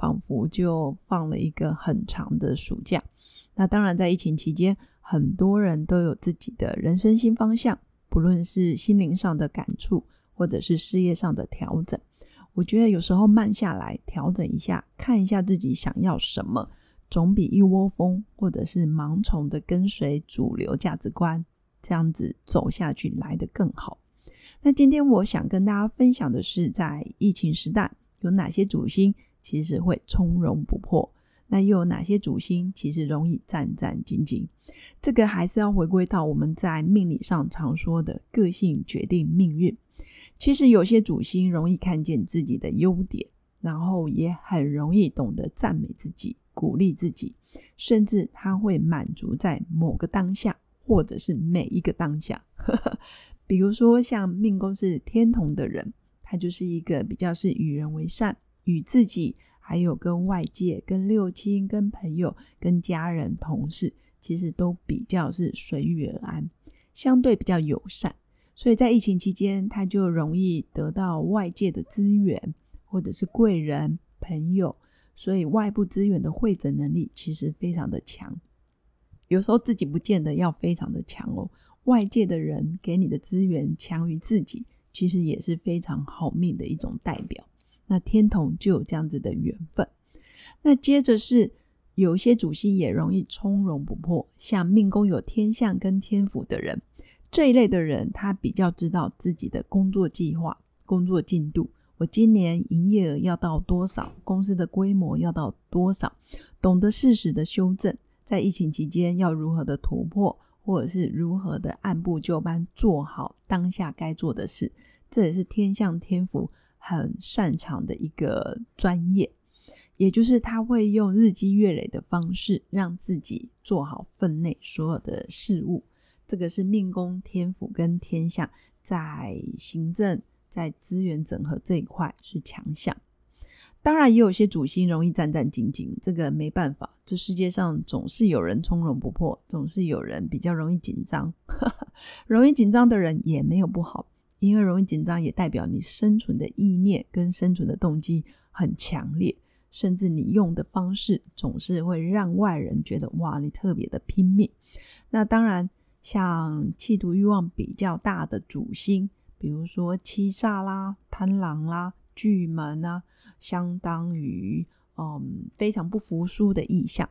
仿佛就放了一个很长的暑假。那当然，在疫情期间，很多人都有自己的人生新方向，不论是心灵上的感触，或者是事业上的调整。我觉得有时候慢下来，调整一下，看一下自己想要什么，总比一窝蜂或者是盲从的跟随主流价值观这样子走下去来的更好。那今天我想跟大家分享的是，在疫情时代有哪些主星。其实会从容不迫，那又有哪些主星其实容易战战兢兢？这个还是要回归到我们在命理上常说的个性决定命运。其实有些主星容易看见自己的优点，然后也很容易懂得赞美自己、鼓励自己，甚至他会满足在某个当下，或者是每一个当下。比如说像命宫是天同的人，他就是一个比较是与人为善。与自己，还有跟外界、跟六亲、跟朋友、跟家人、同事，其实都比较是随遇而安，相对比较友善。所以在疫情期间，他就容易得到外界的资源，或者是贵人、朋友，所以外部资源的汇整能力其实非常的强。有时候自己不见得要非常的强哦，外界的人给你的资源强于自己，其实也是非常好命的一种代表。那天同就有这样子的缘分。那接着是有些主星也容易从容不迫，像命宫有天相跟天府的人，这一类的人，他比较知道自己的工作计划、工作进度。我今年营业额要到多少？公司的规模要到多少？懂得适时的修正，在疫情期间要如何的突破，或者是如何的按部就班做好当下该做的事。这也是天象天府。很擅长的一个专业，也就是他会用日积月累的方式，让自己做好分内所有的事物。这个是命宫天府跟天相在行政、在资源整合这一块是强项。当然，也有些主星容易战战兢兢，这个没办法。这世界上总是有人从容不迫，总是有人比较容易紧张。容易紧张的人也没有不好。因为容易紧张，也代表你生存的意念跟生存的动机很强烈，甚至你用的方式总是会让外人觉得哇，你特别的拼命。那当然，像企图欲望比较大的主星，比如说七煞啦、贪狼啦、巨门啊，相当于嗯非常不服输的意象。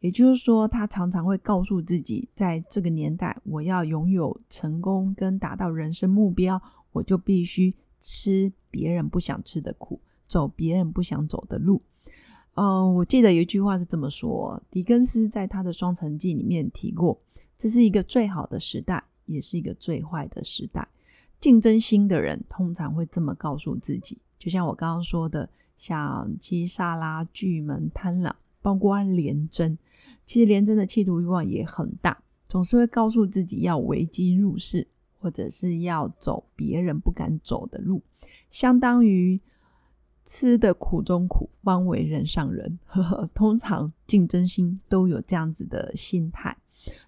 也就是说，他常常会告诉自己，在这个年代，我要拥有成功跟达到人生目标，我就必须吃别人不想吃的苦，走别人不想走的路。嗯，我记得有一句话是这么说：狄更斯在他的《双城记》里面提过，这是一个最好的时代，也是一个最坏的时代。竞争心的人通常会这么告诉自己，就像我刚刚说的，像七煞啦、巨门、贪婪，包括廉贞。其实廉贞的企图欲望也很大，总是会告诉自己要危机入市，或者是要走别人不敢走的路，相当于吃的苦中苦，方为人上人。呵呵，通常竞争心都有这样子的心态。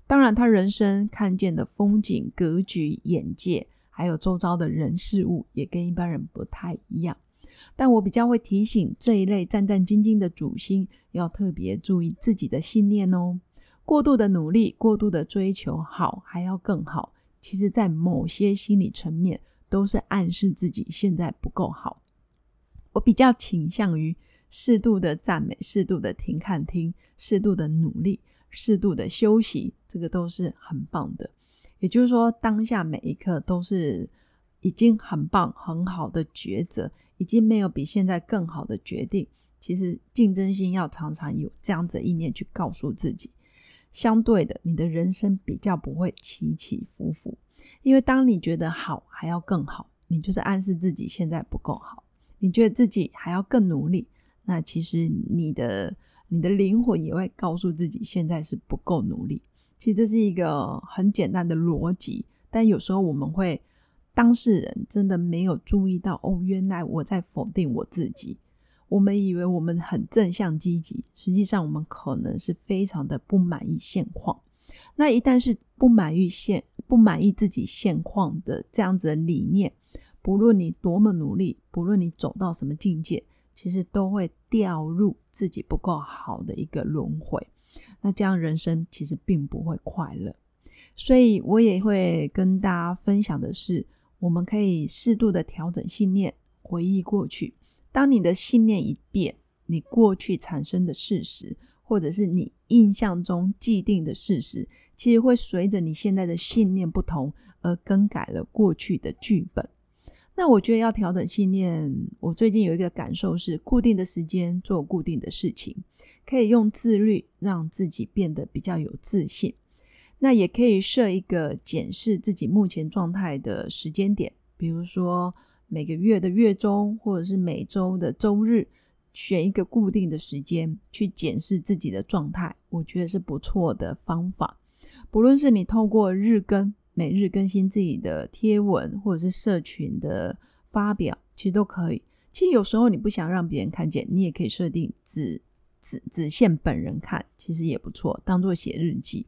当然，他人生看见的风景、格局、眼界，还有周遭的人事物，也跟一般人不太一样。但我比较会提醒这一类战战兢兢的主星，要特别注意自己的信念哦。过度的努力，过度的追求好还要更好，其实在某些心理层面都是暗示自己现在不够好。我比较倾向于适度的赞美，适度的停看听，适度的努力，适度的休息，这个都是很棒的。也就是说，当下每一刻都是已经很棒、很好的抉择。已经没有比现在更好的决定。其实竞争心要常常有这样子的意念去告诉自己。相对的，你的人生比较不会起起伏伏，因为当你觉得好还要更好，你就是暗示自己现在不够好。你觉得自己还要更努力，那其实你的你的灵魂也会告诉自己现在是不够努力。其实这是一个很简单的逻辑，但有时候我们会当事人真的没有注意到哦，原来我在否定我自己。我们以为我们很正向积极，实际上我们可能是非常的不满意现况。那一旦是不满意现不满意自己现况的这样子的理念，不论你多么努力，不论你走到什么境界，其实都会掉入自己不够好的一个轮回。那这样人生其实并不会快乐。所以我也会跟大家分享的是，我们可以适度的调整信念，回忆过去。当你的信念一变，你过去产生的事实，或者是你印象中既定的事实，其实会随着你现在的信念不同而更改了过去的剧本。那我觉得要调整信念，我最近有一个感受是：固定的时间做固定的事情，可以用自律让自己变得比较有自信。那也可以设一个检视自己目前状态的时间点，比如说。每个月的月中，或者是每周的周日，选一个固定的时间去检视自己的状态，我觉得是不错的方法。不论是你透过日更、每日更新自己的贴文，或者是社群的发表，其实都可以。其实有时候你不想让别人看见，你也可以设定只只只限本人看，其实也不错，当做写日记。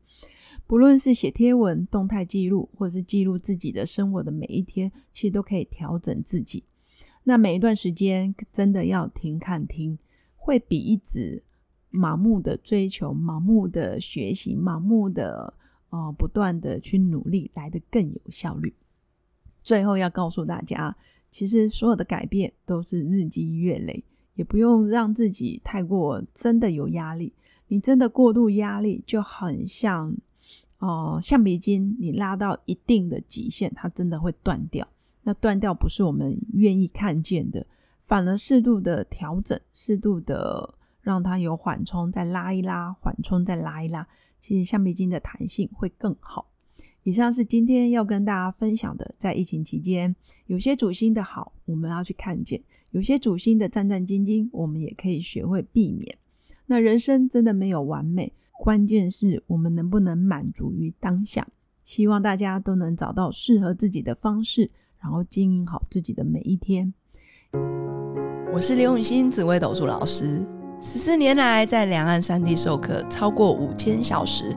不论是写贴文、动态记录，或是记录自己的生活的每一天，其实都可以调整自己。那每一段时间真的要停看听，会比一直盲目的追求、盲目的学习、盲目的呃不断的去努力来的更有效率。最后要告诉大家，其实所有的改变都是日积月累，也不用让自己太过真的有压力。你真的过度压力，就很像。哦，橡皮筋你拉到一定的极限，它真的会断掉。那断掉不是我们愿意看见的，反而适度的调整，适度的让它有缓冲，再拉一拉，缓冲再拉一拉，其实橡皮筋的弹性会更好。以上是今天要跟大家分享的，在疫情期间，有些主星的好，我们要去看见；有些主星的战战兢兢，我们也可以学会避免。那人生真的没有完美。关键是我们能不能满足于当下？希望大家都能找到适合自己的方式，然后经营好自己的每一天。我是刘永新紫微斗数老师，十四年来在两岸三地授课超过五千小时，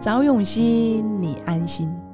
找永熙，你安心。